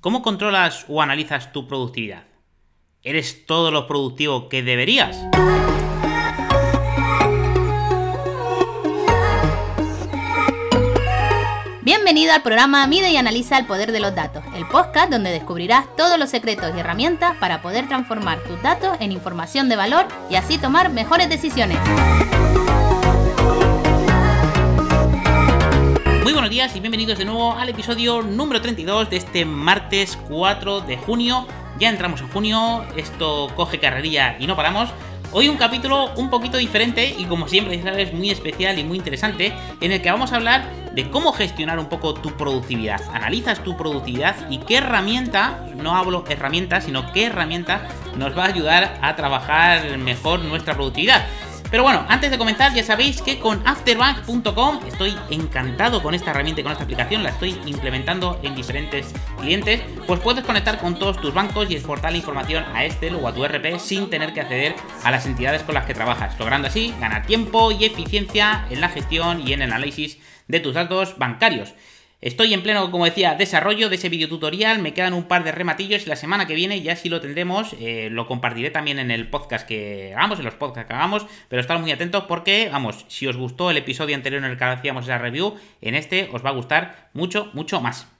¿Cómo controlas o analizas tu productividad? ¿Eres todo lo productivo que deberías? Bienvenido al programa Mide y Analiza el Poder de los Datos, el podcast donde descubrirás todos los secretos y herramientas para poder transformar tus datos en información de valor y así tomar mejores decisiones. Buenos días y bienvenidos de nuevo al episodio número 32 de este martes 4 de junio. Ya entramos en junio, esto coge carrería y no paramos. Hoy un capítulo un poquito diferente y como siempre sabes muy especial y muy interesante en el que vamos a hablar de cómo gestionar un poco tu productividad. Analizas tu productividad y qué herramienta, no hablo herramienta, sino qué herramienta nos va a ayudar a trabajar mejor nuestra productividad. Pero bueno, antes de comenzar, ya sabéis que con afterbank.com estoy encantado con esta herramienta y con esta aplicación, la estoy implementando en diferentes clientes, pues puedes conectar con todos tus bancos y exportar la información a Excel o a tu RP sin tener que acceder a las entidades con las que trabajas, logrando así ganar tiempo y eficiencia en la gestión y en el análisis de tus datos bancarios. Estoy en pleno, como decía, desarrollo de ese video tutorial, me quedan un par de rematillos y la semana que viene ya sí lo tendremos, eh, lo compartiré también en el podcast que hagamos, en los podcasts que hagamos, pero estad muy atentos porque, vamos, si os gustó el episodio anterior en el que hacíamos esa review, en este os va a gustar mucho, mucho más.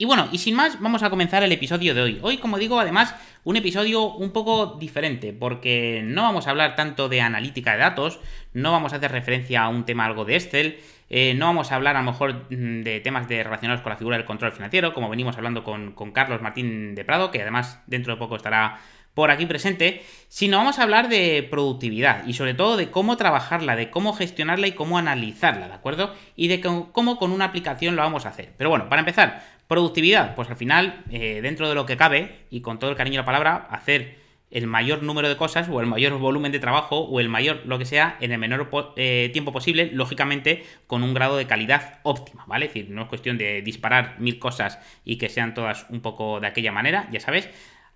Y bueno, y sin más, vamos a comenzar el episodio de hoy. Hoy, como digo, además, un episodio un poco diferente, porque no vamos a hablar tanto de analítica de datos, no vamos a hacer referencia a un tema algo de Excel, eh, no vamos a hablar a lo mejor mm, de temas de, relacionados con la figura del control financiero, como venimos hablando con, Carlos Martín de Prado, que además dentro de poco estará por aquí presente, sino vamos a hablar de productividad y sobre todo de cómo trabajarla, de cómo gestionarla y cómo analizarla, ¿de acuerdo? Y de cómo con una aplicación lo vamos a hacer. Pero bueno, para empezar, productividad, pues al final, eh, dentro de lo que cabe, y con todo el cariño de la palabra, hacer el mayor número de cosas o el mayor volumen de trabajo o el mayor lo que sea en el menor eh, tiempo posible, lógicamente con un grado de calidad óptima, ¿vale? Es decir, no es cuestión de disparar mil cosas y que sean todas un poco de aquella manera, ya sabes.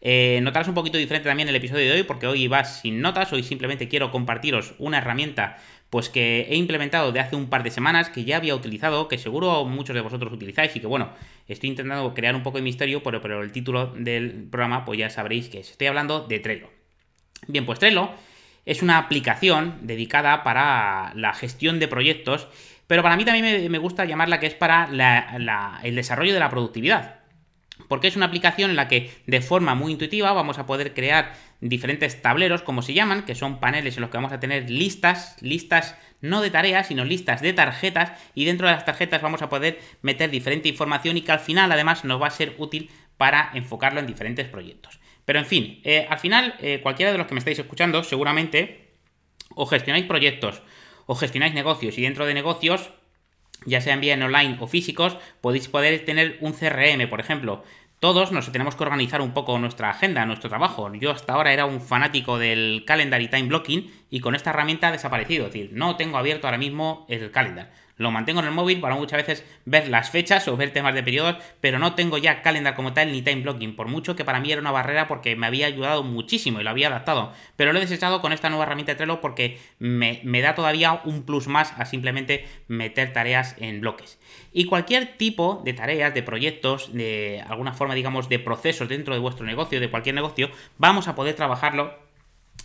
Eh, un poquito diferente también el episodio de hoy porque hoy vas sin notas, hoy simplemente quiero compartiros una herramienta pues que he implementado de hace un par de semanas, que ya había utilizado, que seguro muchos de vosotros utilizáis y que bueno, estoy intentando crear un poco de misterio, pero, pero el título del programa pues ya sabréis que es. Estoy hablando de Trello. Bien, pues Trello es una aplicación dedicada para la gestión de proyectos, pero para mí también me, gusta llamarla que es para el desarrollo de la productividad. Porque es una aplicación en la que de forma muy intuitiva vamos a poder crear diferentes tableros, como se llaman, que son paneles en los que vamos a tener listas, listas no de tareas, sino listas de tarjetas, y dentro de las tarjetas vamos a poder meter diferente información y que al final además nos va a ser útil para enfocarlo en diferentes proyectos. Pero en fin, eh, al final eh, cualquiera de los que me estáis escuchando seguramente o gestionáis proyectos o gestionáis negocios y dentro de negocios ya sean bien online o físicos, podéis poder tener un CRM, por ejemplo, todos nos tenemos que organizar un poco nuestra agenda, nuestro trabajo. Yo hasta ahora era un fanático del calendar y time blocking y con esta herramienta ha desaparecido. Es decir, no tengo abierto ahora mismo el calendar. Lo mantengo en el móvil para muchas veces ver las fechas o ver temas de periodos, pero no tengo ya calendar como tal ni time blocking, por mucho que para mí era una barrera porque me había ayudado muchísimo y lo había adaptado. Pero lo he desechado con esta nueva herramienta de Trello porque me, me da todavía un plus más a simplemente meter tareas en bloques. Y cualquier tipo de tareas, de proyectos, de alguna forma, digamos, de procesos dentro de vuestro negocio, de cualquier negocio, vamos a poder trabajarlo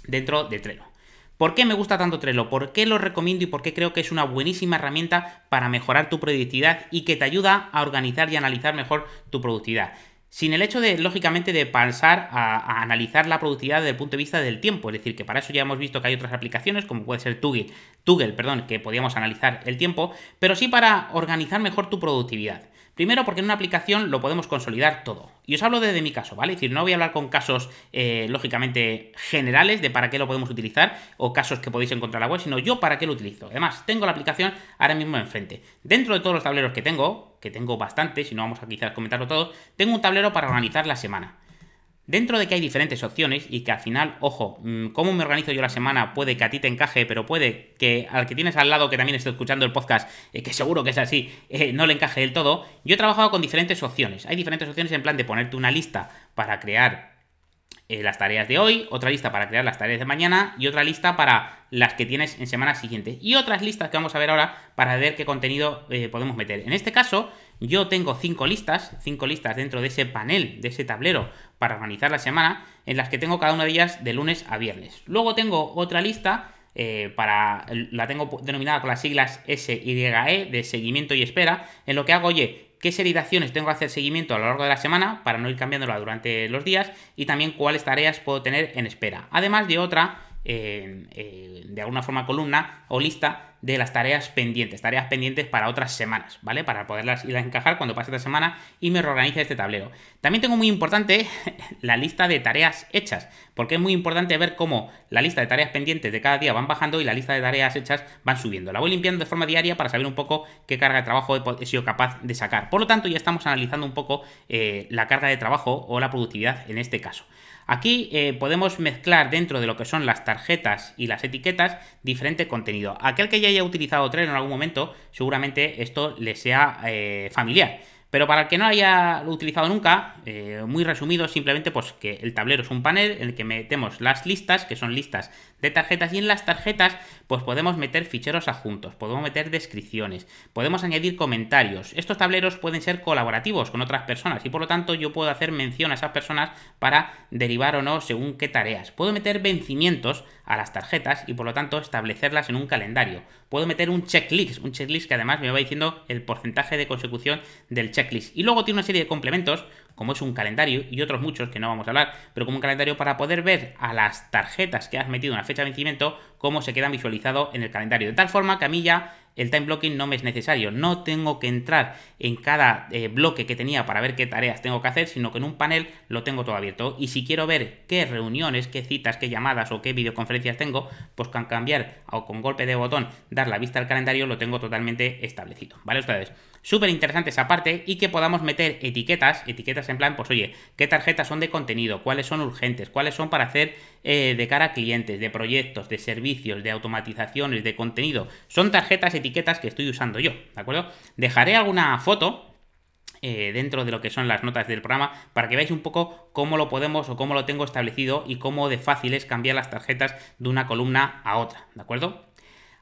dentro de Trello. ¿Por qué me gusta tanto Trello? ¿Por qué lo recomiendo y por qué creo que es una buenísima herramienta para mejorar tu productividad y que te ayuda a organizar y analizar mejor tu productividad? Sin el hecho de, lógicamente, de pasar a, analizar la productividad desde el punto de vista del tiempo. Es decir, que para eso ya hemos visto que hay otras aplicaciones, como puede ser Toggle, perdón, que podíamos analizar el tiempo, pero sí para organizar mejor tu productividad. Primero porque en una aplicación lo podemos consolidar todo. Y os hablo desde mi caso, ¿vale? Es decir, no voy a hablar con casos, eh, lógicamente, generales de para qué lo podemos utilizar o casos que podéis encontrar en la web, sino yo para qué lo utilizo. Además, tengo la aplicación ahora mismo enfrente. Dentro de todos los tableros que tengo, que tengo bastantes, si no vamos a quizás comentarlo todo, tengo un tablero para organizar la semana. Dentro de que hay diferentes opciones y que al final, ojo, mm, cómo me organizo yo la semana puede que a ti te encaje, pero puede que al que tienes al lado que también esté escuchando el podcast, eh, que seguro que es así, eh, no le encaje del todo. Yo he trabajado con diferentes opciones. Hay diferentes opciones en plan de ponerte una lista para crear eh, las tareas de hoy, otra lista para crear las tareas de mañana y otra lista para las que tienes en semanas siguientes. Y otras listas que vamos a ver ahora para ver qué contenido eh, podemos meter. En este caso, yo tengo cinco listas, cinco listas dentro de ese panel, de ese tablero para organizar la semana, en las que tengo cada una de ellas de lunes a viernes. Luego tengo otra lista eh, para la tengo denominada con las siglas SYE de seguimiento y espera, en lo que hago, oye, qué serie de acciones tengo que hacer seguimiento a lo largo de la semana para no ir cambiándola durante los días y también cuáles tareas puedo tener en espera. Además de otra, eh, de alguna forma columna o lista de las tareas pendientes, tareas pendientes para otras semanas, ¿vale? Para poderlas ir a encajar cuando pase esta semana y me reorganice este tablero. También tengo muy importante la lista de tareas hechas, porque es muy importante ver cómo la lista de tareas pendientes de cada día van bajando y la lista de tareas hechas van subiendo. La voy limpiando de forma diaria para saber un poco qué carga de trabajo he sido capaz de sacar. Por lo tanto, ya estamos analizando un poco eh, la carga de trabajo o la productividad en este caso. Aquí eh, podemos mezclar dentro de lo que son las tarjetas y las etiquetas diferente contenido. Aquel que ya haya utilizado Trello en algún momento, seguramente esto le sea eh, familiar. Pero para el que no haya utilizado nunca, eh, muy resumido, simplemente pues que el tablero es un panel en el que metemos las listas, que son listas de tarjetas, y en las tarjetas pues podemos meter ficheros adjuntos, podemos meter descripciones, podemos añadir comentarios. Estos tableros pueden ser colaborativos con otras personas y por lo tanto yo puedo hacer mención a esas personas para derivar o no según qué tareas. Puedo meter vencimientos a las tarjetas y por lo tanto establecerlas en un calendario. Puedo meter un checklist, un checklist que además me va diciendo el porcentaje de consecución del checklist. Y luego tiene una serie de complementos, como es un calendario y otros muchos que no vamos a hablar, pero como un calendario para poder ver a las tarjetas que has metido en la fecha de vencimiento cómo se quedan visualizado en el calendario. De tal forma que a mí ya el time blocking no me es necesario. No tengo que entrar en cada eh, bloque que tenía para ver qué tareas tengo que hacer, sino que en un panel lo tengo todo abierto. Y si quiero ver qué reuniones, qué citas, qué llamadas o qué videoconferencias tengo, pues con cambiar o con golpe de botón dar la vista al calendario lo tengo totalmente establecido. ¿Vale ustedes? Súper interesante esa parte y que podamos meter etiquetas, etiquetas en plan, pues oye, qué tarjetas son de contenido, cuáles son urgentes, cuáles son para hacer eh, de cara a clientes, de proyectos, de servicios, de automatizaciones, de contenido. Son tarjetas, etiquetas que estoy usando yo, ¿de acuerdo? Dejaré alguna foto eh, dentro de lo que son las notas del programa para que veáis un poco cómo lo podemos o cómo lo tengo establecido y cómo de fácil es cambiar las tarjetas de una columna a otra, ¿de acuerdo?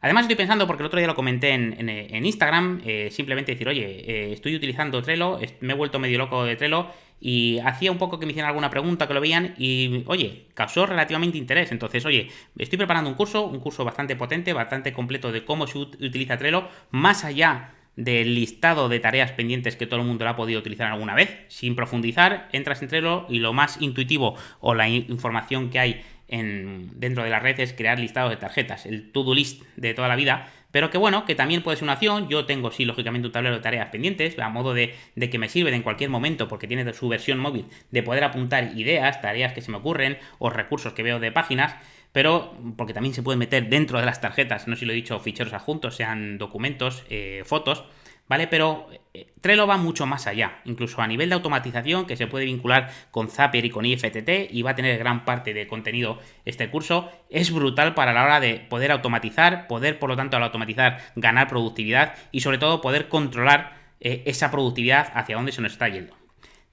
Además estoy pensando, porque el otro día lo comenté en, Instagram, eh, simplemente decir, oye, eh, estoy utilizando Trello, me he vuelto medio loco de Trello y hacía un poco que me hicieran alguna pregunta, que lo veían y, oye, causó relativamente interés. Entonces, oye, estoy preparando un curso, un curso bastante potente, bastante completo de cómo se utiliza Trello, más allá del listado de tareas pendientes que todo el mundo lo ha podido utilizar alguna vez. Sin profundizar, entras en Trello y lo más intuitivo o la información que hay dentro de la red es crear listados de tarjetas, el to-do list de toda la vida, pero que bueno, que también puede ser una opción. Yo tengo, sí, lógicamente un tablero de tareas pendientes, a modo de, que me sirve en cualquier momento, porque tiene su versión móvil, de poder apuntar ideas, tareas que se me ocurren o recursos que veo de páginas pero porque también se puede meter dentro de las tarjetas, no sé si lo he dicho, ficheros adjuntos, sean documentos, eh, fotos, ¿vale? Pero eh, Trello va mucho más allá, incluso a nivel de automatización que se puede vincular con Zapier y con IFTT y va a tener gran parte de contenido este curso. Es brutal para la hora de poder automatizar, poder por lo tanto al automatizar ganar productividad y sobre todo poder controlar eh, esa productividad hacia dónde se nos está yendo.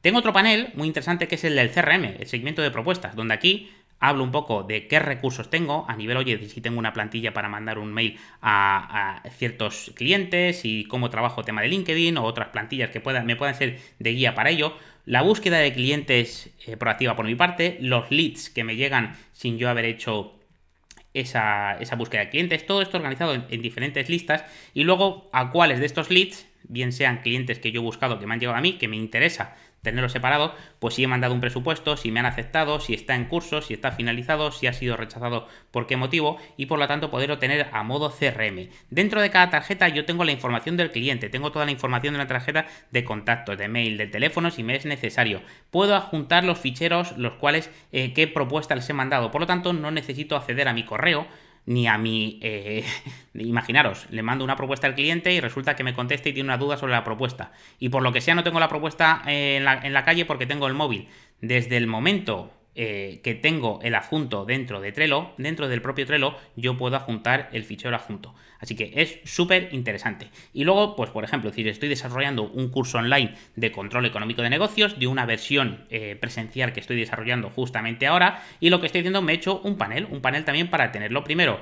Tengo otro panel muy interesante que es el del CRM, el seguimiento de propuestas, donde aquí hablo un poco de qué recursos tengo a nivel, oye, si tengo una plantilla para mandar un mail a, ciertos clientes y cómo trabajo tema de LinkedIn o otras plantillas que puedan, me puedan ser de guía para ello. La búsqueda de clientes eh, proactiva por mi parte, los leads que me llegan sin yo haber hecho esa, búsqueda de clientes, todo esto organizado en, diferentes listas y luego a cuáles de estos leads, bien sean clientes que yo he buscado que me han llegado a mí, que me interesa tenerlo separado, pues si he mandado un presupuesto, si me han aceptado, si está en curso, si está finalizado, si ha sido rechazado, por qué motivo, y por lo tanto poderlo tener a modo CRM. Dentro de cada tarjeta yo tengo la información del cliente, tengo toda la información de una tarjeta de contactos, de mail, de teléfono si me es necesario. Puedo adjuntar los ficheros, los cuales, eh, qué propuesta les he mandado, por lo tanto no necesito acceder a mi correo, ni a mi... Eh, imaginaros, le mando una propuesta al cliente y resulta que me contesta y tiene una duda sobre la propuesta. Y por lo que sea no tengo la propuesta en la, en la calle porque tengo el móvil. Desde el momento eh, que tengo el adjunto dentro de Trello, dentro del propio Trello, yo puedo adjuntar el fichero adjunto. Así que es súper interesante. Y luego, pues por ejemplo, si estoy desarrollando un curso online de control económico de negocios, de una versión eh, presencial que estoy desarrollando justamente ahora, y lo que estoy haciendo me he hecho un panel, un panel también para tenerlo primero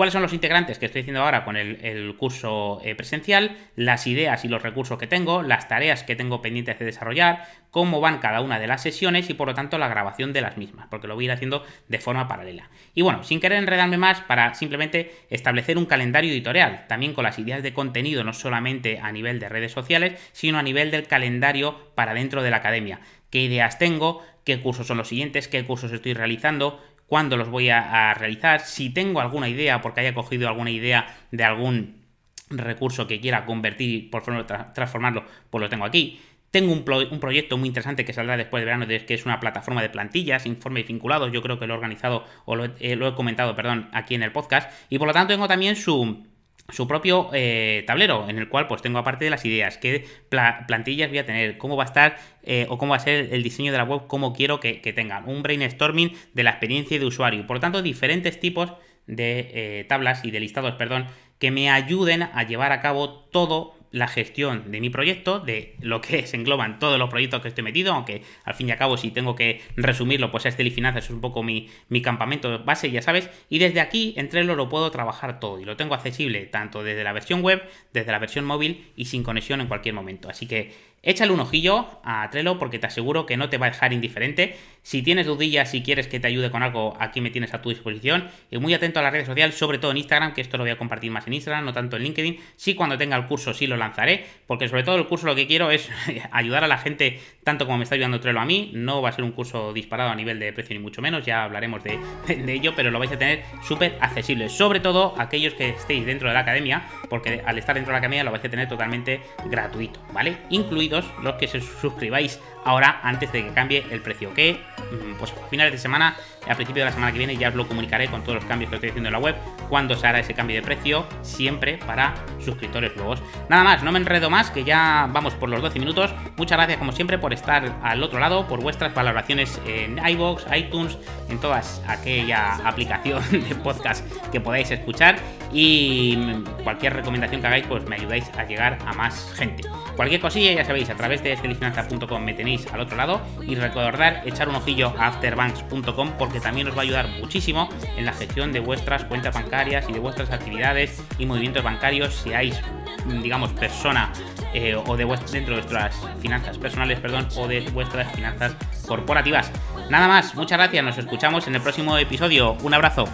cuáles son los integrantes que estoy haciendo ahora con el, curso eh, presencial, las ideas y los recursos que tengo, las tareas que tengo pendientes de desarrollar, cómo van cada una de las sesiones y por lo tanto la grabación de las mismas, porque lo voy a ir haciendo de forma paralela. Y bueno, sin querer enredarme más, para simplemente establecer un calendario editorial, también con las ideas de contenido, no solamente a nivel de redes sociales, sino a nivel del calendario para dentro de la academia. ¿Qué ideas tengo? ¿Qué cursos son los siguientes? ¿Qué cursos estoy realizando? Cuándo los voy a, realizar, si tengo alguna idea, porque haya cogido alguna idea de algún recurso que quiera convertir, por favor, transformarlo, pues lo tengo aquí. Tengo un, proyecto muy interesante que saldrá después de verano, que es una plataforma de plantillas, informes vinculados. Yo creo que lo he organizado o lo he, lo he comentado, perdón, aquí en el podcast. Y por lo tanto tengo también su, su propio eh, tablero en el cual pues tengo aparte de las ideas, qué plantillas voy a tener, cómo va a estar eh, o cómo va a ser el diseño de la web, cómo quiero que, tenga, un brainstorming de la experiencia de usuario. Por lo tanto, diferentes tipos de eh, tablas y de listados, perdón, que me ayuden a llevar a cabo todo la gestión de mi proyecto, de lo que se engloban todos los proyectos que estoy metido, aunque al fin y al cabo si tengo que resumirlo, pues este Finanzas es un poco mi, mi, campamento base, ya sabes, y desde aquí entre lo puedo trabajar todo y lo tengo accesible tanto desde la versión web, desde la versión móvil y sin conexión en cualquier momento. Así que Échale un ojillo a Trello porque te aseguro que no te va a dejar indiferente. Si tienes dudillas, si quieres que te ayude con algo, aquí me tienes a tu disposición. Y muy atento a las redes sociales, sobre todo en Instagram, que esto lo voy a compartir más en Instagram, no tanto en LinkedIn. Sí, cuando tenga el curso sí lo lanzaré, porque sobre todo el curso lo que quiero es ayudar a la gente tanto como me está ayudando Trello a mí. No va a ser un curso disparado a nivel de precio ni mucho menos, ya hablaremos de, de ello, pero lo vais a tener súper accesible. Sobre todo aquellos que estéis dentro de la academia, porque al estar dentro de la academia lo vais a tener totalmente gratuito, ¿vale? Incluido los que se suscribáis ahora antes de que cambie el precio. Que mm, pues a finales de semana, a principio de la semana que viene, ya os lo comunicaré con todos los cambios que estoy haciendo en la web, cuando se hará ese cambio de precio, siempre para suscriptores nuevos. Nada más, no me enredo más, que ya vamos por los 12 minutos. Muchas gracias como siempre por estar al otro lado, por vuestras valoraciones en iBox, iTunes, en todas aquella aplicación de podcast que podáis escuchar y cualquier recomendación que hagáis, pues me ayudáis a llegar a más gente. Cualquier cosilla, ya sabéis, a través de felifinanza.com me al otro lado y recordar echar un ojillo a afterbanks.com porque también os va a ayudar muchísimo en la gestión de vuestras cuentas bancarias y de vuestras actividades y movimientos bancarios, seáis, digamos, persona eh, o de dentro de vuestras finanzas personales, perdón, o de vuestras finanzas corporativas. Nada más, muchas gracias, nos escuchamos en el próximo episodio. Un abrazo.